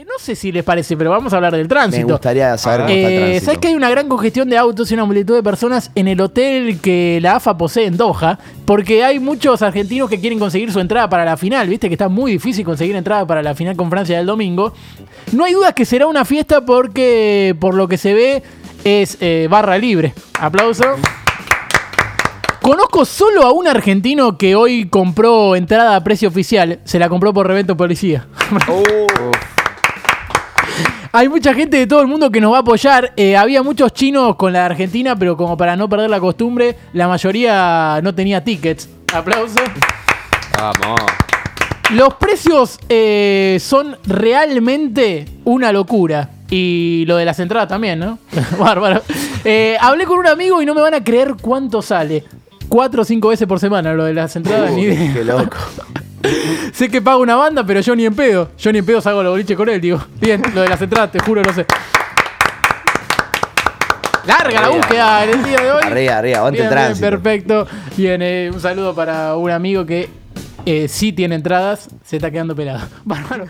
Eh, no sé si les parece, pero vamos a hablar del tránsito. Me gustaría saber cómo está el Eh, tránsito. ¿Sabes que hay una gran congestión de autos y una multitud de personas en el hotel que la AFA posee en Doha? Porque hay muchos argentinos que quieren conseguir su entrada para la final. Viste que está muy difícil conseguir entrada para la final con Francia del domingo. No hay duda que será una fiesta porque, por lo que se ve, es eh, barra libre. Aplauso. Conozco solo a un argentino que hoy compró entrada a precio oficial. Se la compró por revento policía. Hay mucha gente de todo el mundo que nos va a apoyar. Eh, había muchos chinos con la de Argentina, pero como para no perder la costumbre, la mayoría no tenía tickets. Aplausos. Vamos. Los precios eh, son realmente una locura. Y lo de las entradas también, ¿no? Bárbaro. Eh, hablé con un amigo y no me van a creer cuánto sale. Cuatro o cinco veces por semana lo de las entradas. ni idea. Qué loco. Sé que pago una banda, pero yo ni en pedo. Yo ni en pedo salgo a los boliches con él, digo. Bien, lo de las entradas, te juro, no sé. Larga la búsqueda en el día de hoy. Arriba, arriba, aguante Bien, perfecto. Bien, eh, un saludo para un amigo que eh, sí tiene entradas, se está quedando pelado. Bárbaro.